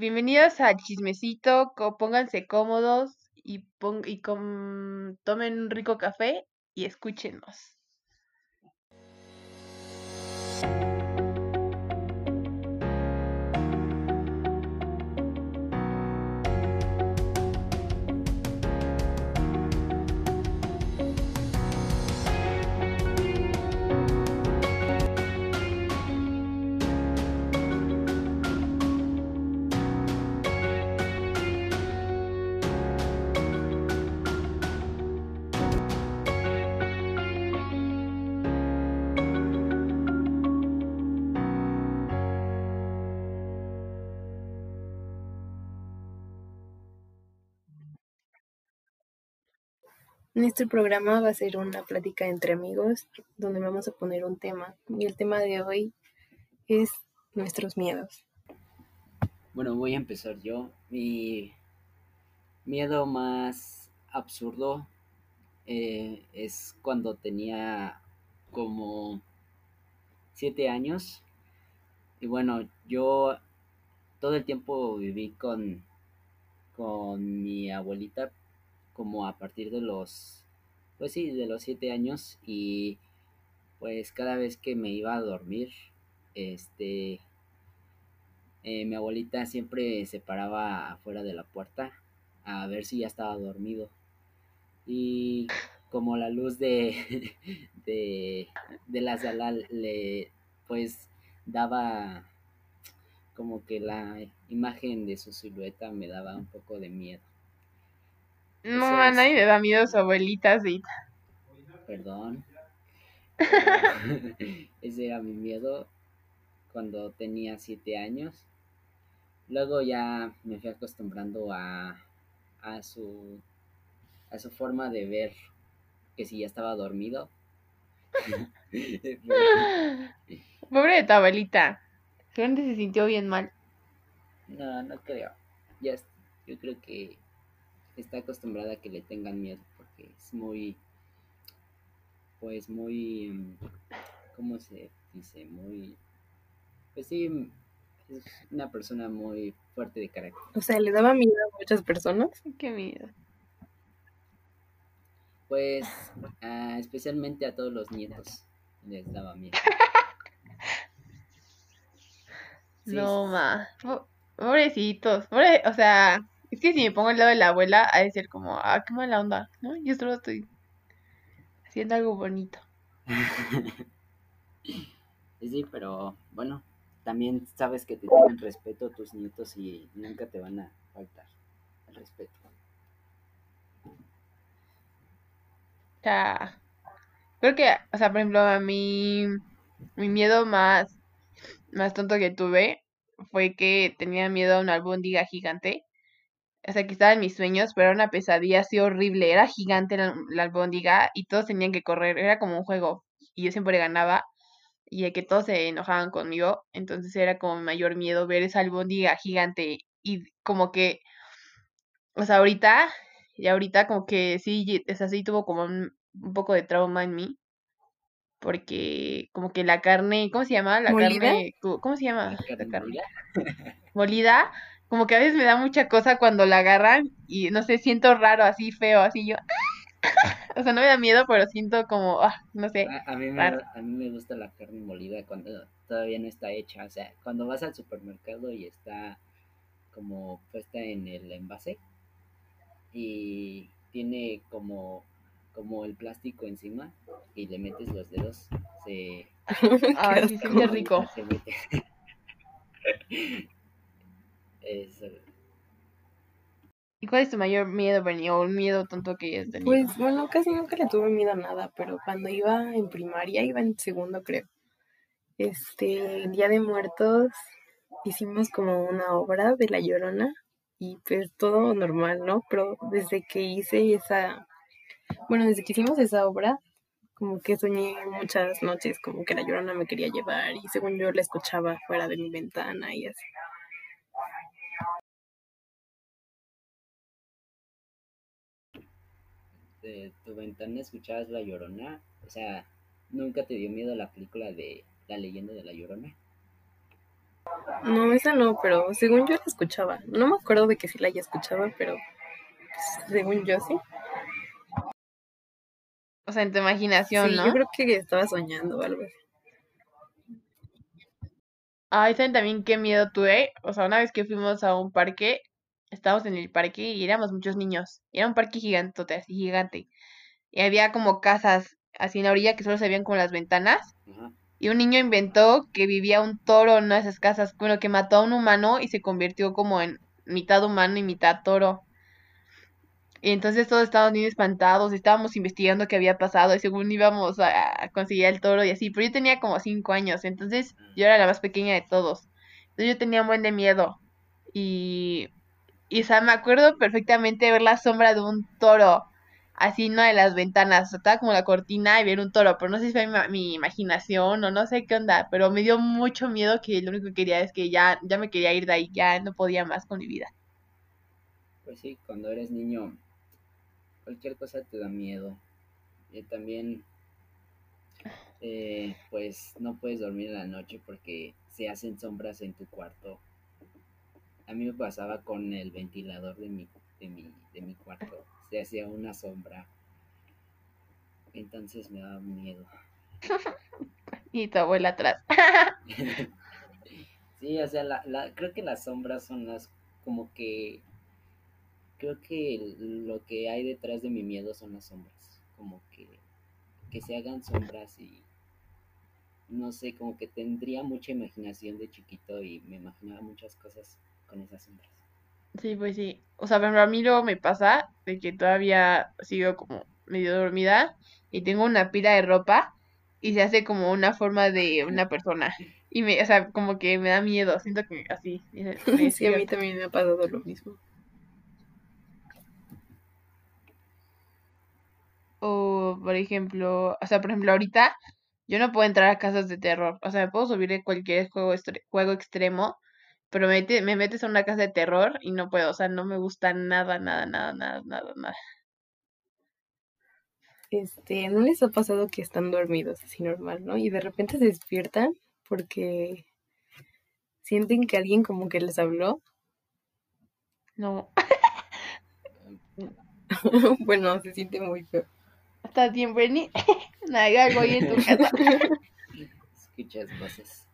bienvenidos al chismecito, pónganse cómodos y, y tomen un rico café y escúchenos. Este programa va a ser una plática entre amigos donde vamos a poner un tema y el tema de hoy es nuestros miedos. Bueno, voy a empezar yo. Mi miedo más absurdo eh, es cuando tenía como siete años y bueno, yo todo el tiempo viví con, con mi abuelita como a partir de los, pues sí, de los siete años y pues cada vez que me iba a dormir, este, eh, mi abuelita siempre se paraba afuera de la puerta a ver si ya estaba dormido. Y como la luz de, de, de la sala le, pues, daba como que la imagen de su silueta me daba un poco de miedo. No, a nadie le da miedo su abuelita, Zita. Perdón. Ese era mi miedo cuando tenía siete años. Luego ya me fui acostumbrando a, a su a su forma de ver que si ya estaba dormido. Pobre de tu abuelita. Seguramente se sintió bien mal. No, no creo. Ya, yo creo que está acostumbrada a que le tengan miedo porque es muy, pues muy, mm, ¿cómo se dice? Muy, pues sí, es una persona muy fuerte de carácter. O sea, ¿le daba miedo a muchas personas? Qué miedo. Pues especialmente a todos los nietos les daba miedo. no, ma. Pobrecitos. Pobre, o sea, es que si me pongo al lado de la abuela, ha de ser como, ah, qué mala onda, ¿no? Yo solo estoy haciendo algo bonito. sí, pero bueno, también sabes que te tienen respeto a tus nietos y nunca te van a faltar el respeto. Sea, creo que, o sea, por ejemplo, a mí, mi miedo más, más tonto que tuve fue que tenía miedo a una albóndiga gigante o sea, que estaba en mis sueños, pero era una pesadilla así horrible. Era gigante la, albóndiga y todos tenían que correr. Era como un juego y yo siempre ganaba y de que todos se enojaban conmigo. Entonces era como mi mayor miedo ver esa albóndiga gigante y como que, o sea, ahorita, y ahorita como que sí, es así, tuvo como un, poco de trauma en mí. Porque como que la carne, ¿cómo se llama? La carne, ¿cómo se llama? La carne. Molida como que a veces me da mucha cosa cuando la agarran y no sé, siento raro, así feo, así yo. o sea, no me da miedo, pero siento como, ah, no sé. A, mí me, a mí me gusta la carne molida cuando todavía no está hecha. O sea, cuando vas al supermercado y está como puesta en el envase y tiene como como el plástico encima y le metes los dedos, se... Ay, sí, siente rico. Se mete. ¿Y cuál es tu mayor miedo, Bernie? O un miedo tonto que hayas tenido? Pues bueno, casi nunca le tuve miedo a nada, pero cuando iba en primaria, iba en segundo creo. Este, el Día de Muertos, hicimos como una obra de La Llorona y pues todo normal, ¿no? Pero desde que hice esa, bueno, desde que hicimos esa obra, como que soñé muchas noches como que La Llorona me quería llevar y según yo la escuchaba fuera de mi ventana y así. De tu ventana escuchabas La Llorona? O sea, ¿nunca te dio miedo la película de La leyenda de La Llorona? No, esa no, pero según yo la escuchaba. No me acuerdo de que sí la haya escuchado, pero pues, según yo sí. O sea, en tu imaginación, Sí, ¿no? yo creo que estaba soñando o algo así. Ay, ¿saben también qué miedo tuve? O sea, una vez que fuimos a un parque, estábamos en el parque y éramos muchos niños. Y era un parque gigantote, así gigante. Y había como casas así en la orilla que solo se veían como las ventanas. Y un niño inventó que vivía un toro en una de esas casas, bueno, que mató a un humano y se convirtió como en mitad humano y mitad toro. Y entonces todos estábamos bien espantados, estábamos investigando qué había pasado y según íbamos a, a conseguir el toro y así, pero yo tenía como cinco años, entonces yo era la más pequeña de todos. Entonces yo tenía un buen de miedo. Y, y o sea, me acuerdo perfectamente ver la sombra de un toro, así en de las ventanas, o sea, estaba como la cortina y ver un toro, pero no sé si fue mi imaginación o no sé qué onda, pero me dio mucho miedo que lo único que quería es que ya, ya me quería ir de ahí, ya no podía más con mi vida. Pues sí, cuando eres niño, cualquier cosa te da miedo. Y también, eh, pues no puedes dormir en la noche porque se hacen sombras en tu cuarto. A mí me pasaba con el ventilador de mi, de mi, de mi cuarto. Se hacía una sombra. Entonces me daba miedo. Y tu abuela atrás. Sí, o sea, la, la, creo que las sombras son las como que creo que lo que hay detrás de mi miedo son las sombras, como que que se hagan sombras y no sé, como que tendría mucha imaginación de chiquito y me imaginaba muchas cosas con esas sombras. Sí, pues sí. O sea, por ejemplo, a mí luego me pasa de que todavía sigo como medio dormida y tengo una pila de ropa y se hace como una forma de una persona. Y me, o sea, como que me da miedo, siento que así. Sí, a mí también me ha pasado lo mismo. O, por ejemplo, o sea, por ejemplo, ahorita yo no puedo entrar a casas de terror. O sea, me puedo subir de cualquier juego, juego extremo, pero me, mete- me metes a una casa de terror y no puedo. O sea, no me gusta nada, nada, nada, nada, nada, nada. Este, ¿no les ha pasado que están dormidos así normal, ¿no? Y de repente se despiertan porque sienten que alguien como que les habló. No. bueno, se siente muy feo. ¿Estás bien, Brenny? Nada, algo ahí en tu casa. Escuchas voces.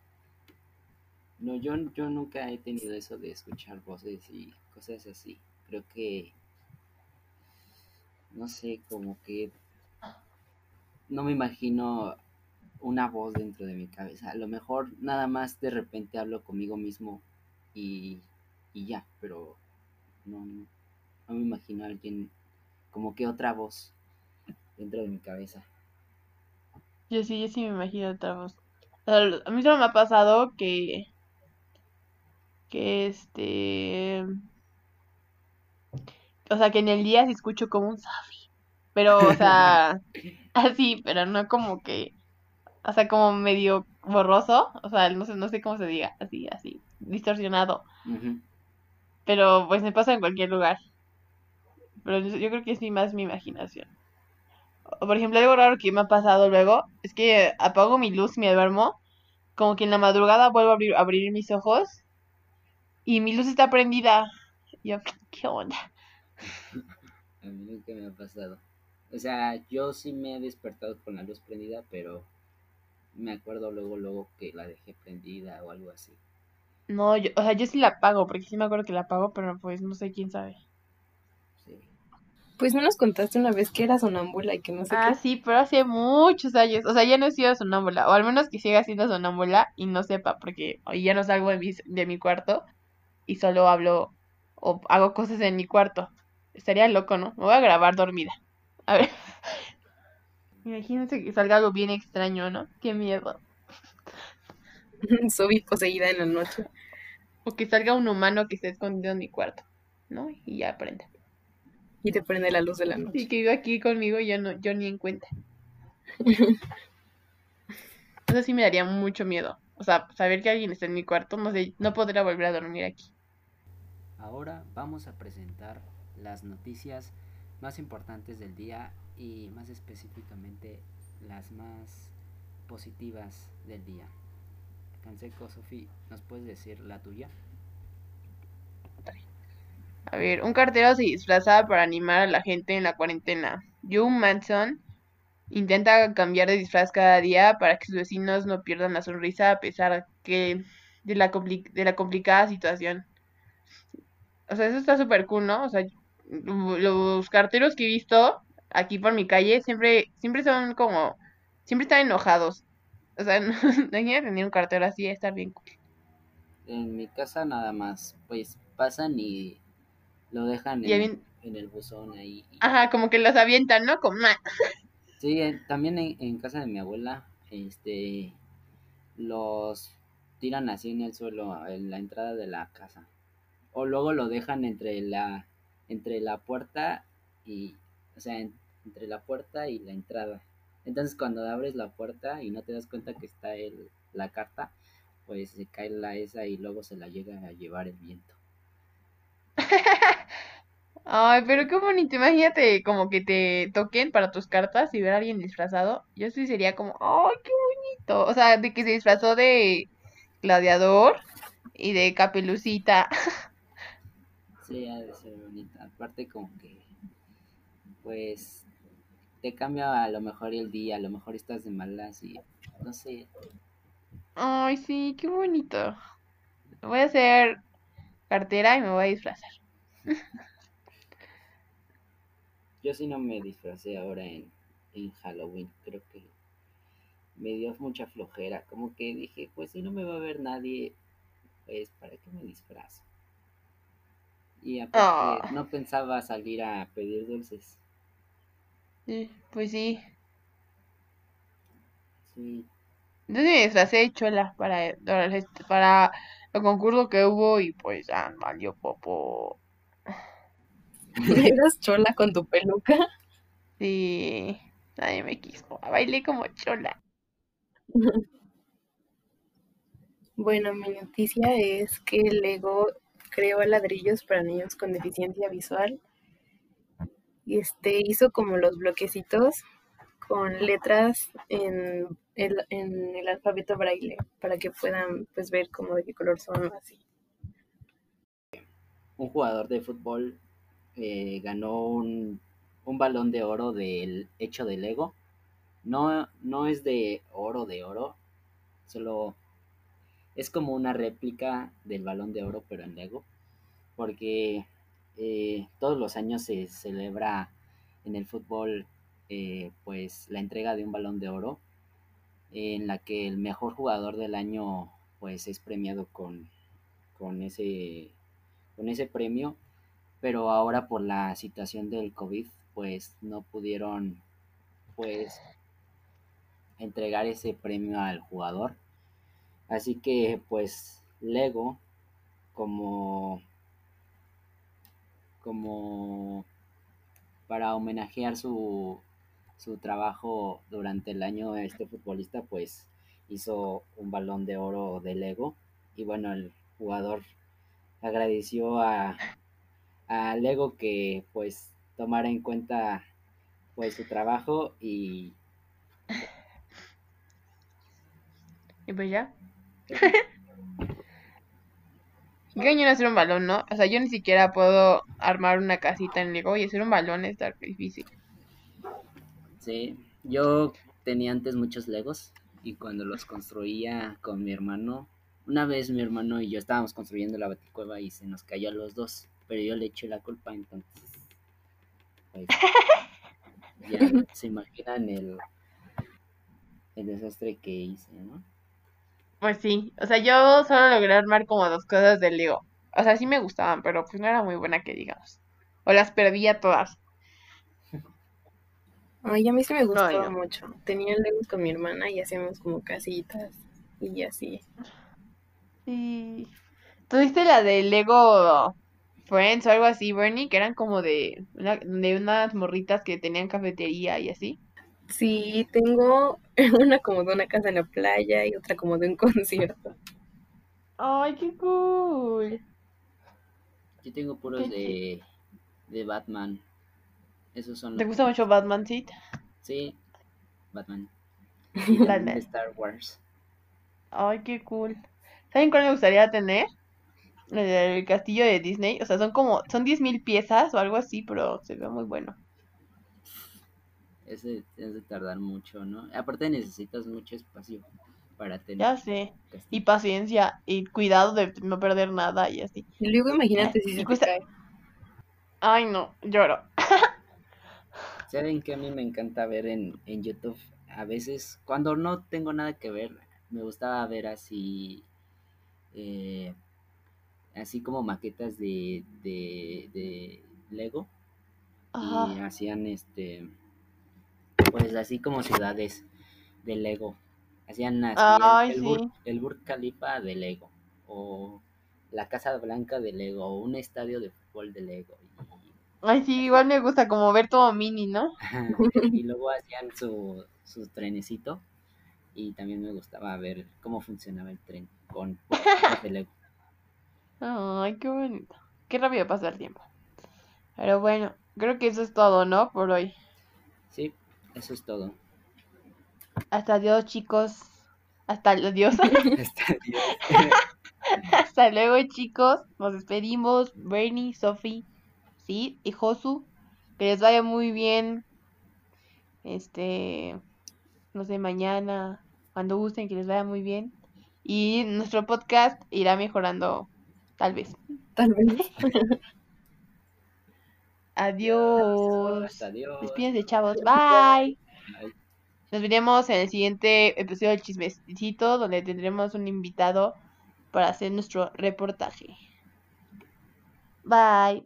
No, yo, yo nunca he tenido eso de escuchar voces y cosas así. Creo que, no sé, como que no me imagino una voz dentro de mi cabeza. A lo mejor nada más de repente hablo conmigo mismo y, y ya, pero no, no, me imagino alguien como que otra voz dentro de mi cabeza. Yo sí, yo sí me imagino otra voz. A mí solo me ha pasado que, que este, o sea, que en el día sí escucho como un Safi, pero, o sea, así, pero no como que, o sea, como medio borroso, o sea, no sé, no sé cómo se diga, así, así, distorsionado, pero pues me pasa en cualquier lugar, pero yo yo creo que sí más mi imaginación. O, por ejemplo, algo raro que me ha pasado luego es que apago mi luz y me duermo, como que en la madrugada vuelvo a abrir, abrir mis ojos y mi luz está prendida. Y yo, ¿qué onda? A mí nunca me ha pasado. O sea, yo sí me he despertado con la luz prendida, pero me acuerdo luego, luego que la dejé prendida o algo así. No, yo, o sea, yo sí la apago, porque sí me acuerdo que la apago, pero pues no sé quién sabe. Sí. Pues no nos contaste una vez que era sonámbula y que no sé Ah, qué. sí, pero hace muchos años. O sea, ya no he sido sonámbula, o al menos que siga siendo sonámbula y no sepa, porque hoy ya no salgo de mi, de mi cuarto y solo hablo o hago cosas en mi cuarto. Estaría loco, ¿no? Me voy a grabar dormida. A ver. Imagínense que salga algo bien extraño, ¿no? Qué miedo. Soy poseída en la noche. O que salga un humano que esté escondido en mi cuarto, ¿no? Y ya aprenda. Y te prende la luz de la Y noche. que vive aquí conmigo y yo no, yo ni en cuenta. Eso sí me daría mucho miedo. O sea, saber que alguien está en mi cuarto, no sé, no podría volver a dormir aquí. Ahora vamos a presentar las noticias más importantes del día y más específicamente las más positivas del día. Canseco, Sofi, ¿nos puedes decir la tuya? A ver, un cartero se disfrazaba para animar a la gente en la cuarentena. Joe Manson intenta cambiar de disfraz cada día para que sus vecinos no pierdan la sonrisa a pesar que de la, de la complicada situación. O sea, eso está súper cool, ¿no? O sea, lo- los carteros que he visto aquí por mi calle siempre, siempre son como, siempre están enojados. O sea, no, imagínate tener un cartero así, estar bien cool. En mi casa nada más, pues pasan y lo dejan Y en, bien- en el buzón ahí. y- Ajá, como que los avientan, ¿no? Como. Sí, también en, en casa de mi abuela, este, los tiran así en el suelo, en la entrada de la casa. O luego lo dejan entre la, entre la puerta y, o sea, en- entre la puerta y la entrada. Entonces cuando abres la puerta y no te das cuenta que está el, la carta, pues se cae la esa y luego se la llega a llevar el viento. Ay, pero qué bonito. Imagínate como que te toquen para tus cartas y ver a alguien disfrazado. Yo sí sería como, ay, qué bonito. O sea, de que se disfrazó de gladiador y de capelucita. Sí, ha de ser bonita. Aparte como que, pues, te cambia a lo mejor el día, a lo mejor estás de malas y, no sé, Ay, sí, qué bonito. Voy a hacer cartera y me voy a disfrazar. yo sí no me disfracé ahora en, en Halloween, creo que me dio mucha flojera, como que dije, pues si no me va a ver nadie, pues ¿para qué me disfrazo? Y aparte Ah. no pensaba salir a pedir dulces, Sí, Pues sí. sí, Yo me disfracé de chola para, para el para el concurso que hubo y pues ah, valió popo. ¿Eras chola con tu peluca? Sí, nadie me quiso. Bailé como chola. Bueno, mi noticia es que Lego creó ladrillos para niños con deficiencia visual. Y este hizo como los bloquecitos con letras en el, en el alfabeto braille para que puedan pues ver como de qué color son así. un jugador de fútbol eh, ganó un, un balón de oro del hecho de Lego. No, no es de oro de oro, solo es como una réplica del balón de oro, pero en Lego, porque eh, todos los años se celebra en el fútbol eh, pues la entrega de un balón de oro en la que el mejor jugador del año pues es premiado con, con ese con ese premio, pero ahora por la situación del COVID, pues no pudieron pues entregar ese premio al jugador. Así que pues Lego como como para homenajear su, su trabajo durante el año este futbolista pues hizo un balón de oro de Lego y bueno el jugador agradeció a, a Lego que pues tomara en cuenta pues su trabajo y Y pues ya. Hacer un balón, ¿no? O sea, yo ni siquiera puedo armar una casita en Lego y hacer un balón está difícil. sí, yo tenía antes muchos Legos y cuando los construía con mi hermano, una vez mi hermano y yo estábamos construyendo la baticueva y se nos cayó a los dos, pero yo le eché la culpa entonces pues, ya se imaginan el el desastre que hice, ¿no? Pues sí, o sea, yo solo logré armar como dos cosas del Lego. O sea, sí me gustaban, pero pues no era muy buena que digamos. O las perdía todas. Ay, a mí sí me gustaba no. mucho. Tenía Legos con mi hermana y hacíamos como casitas y así. Sí. ¿Tuviste la de Lego Friends o algo así, Bernie? Que eran como de, una- de unas morritas que tenían cafetería y así. Sí, tengo una como de una casa en la playa y otra como de un concierto. ¡Ay, qué cool! Yo tengo puros Qué de, de Batman. Esos son ¿Te gusta que- mucho Batman, sí? Sí, Batman. Y Batman. de Star Wars. Ay, qué cool. ¿Saben cuál me gustaría tener? El, el castillo de Disney. O sea, son como, son 10.000 piezas o algo así, pero se ve muy bueno. Ese es de tardar mucho, ¿no? Aparte necesitas mucho espacio para tener Ya sé. Y paciencia y cuidado de no perder nada y así. Y luego imagínate si Y se te cuesta- cae. Ay, no, lloro. ¿Saben que a mí me encanta ver en, en YouTube? A veces, cuando no tengo nada que ver, me gustaba ver así, eh, así como maquetas de, de, de Lego y Ajá. hacían este, pues así como ciudades de Lego. Hacían así el- Ay, el, Bur- sí. el Burj Khalifa de Lego o la Casa Blanca de Lego o un estadio de fútbol de Lego. Y, Ay, sí, igual me gusta como ver todo mini, ¿no? Y luego hacían su, su trenecito y también me gustaba ver cómo funcionaba el tren con de Lego. Ay, qué bonito. Qué rápido pasa el tiempo. Pero bueno, creo que eso es todo, ¿no? Por hoy. Sí, eso es todo. Hasta adiós, chicos. Hasta adiós. Hasta Dios. Hasta luego, chicos. Nos despedimos. Bernie, Sophie, sí, y Josu. Que les vaya muy bien. Este, no sé, mañana, cuando gusten, que les vaya muy bien. Y nuestro podcast irá mejorando, tal vez. Tal vez. Adiós. Dios. Despídense, chavos. Bye. Bye. Nos veremos en el siguiente episodio del chismecito, donde tendremos un invitado para hacer nuestro reportaje. Bye.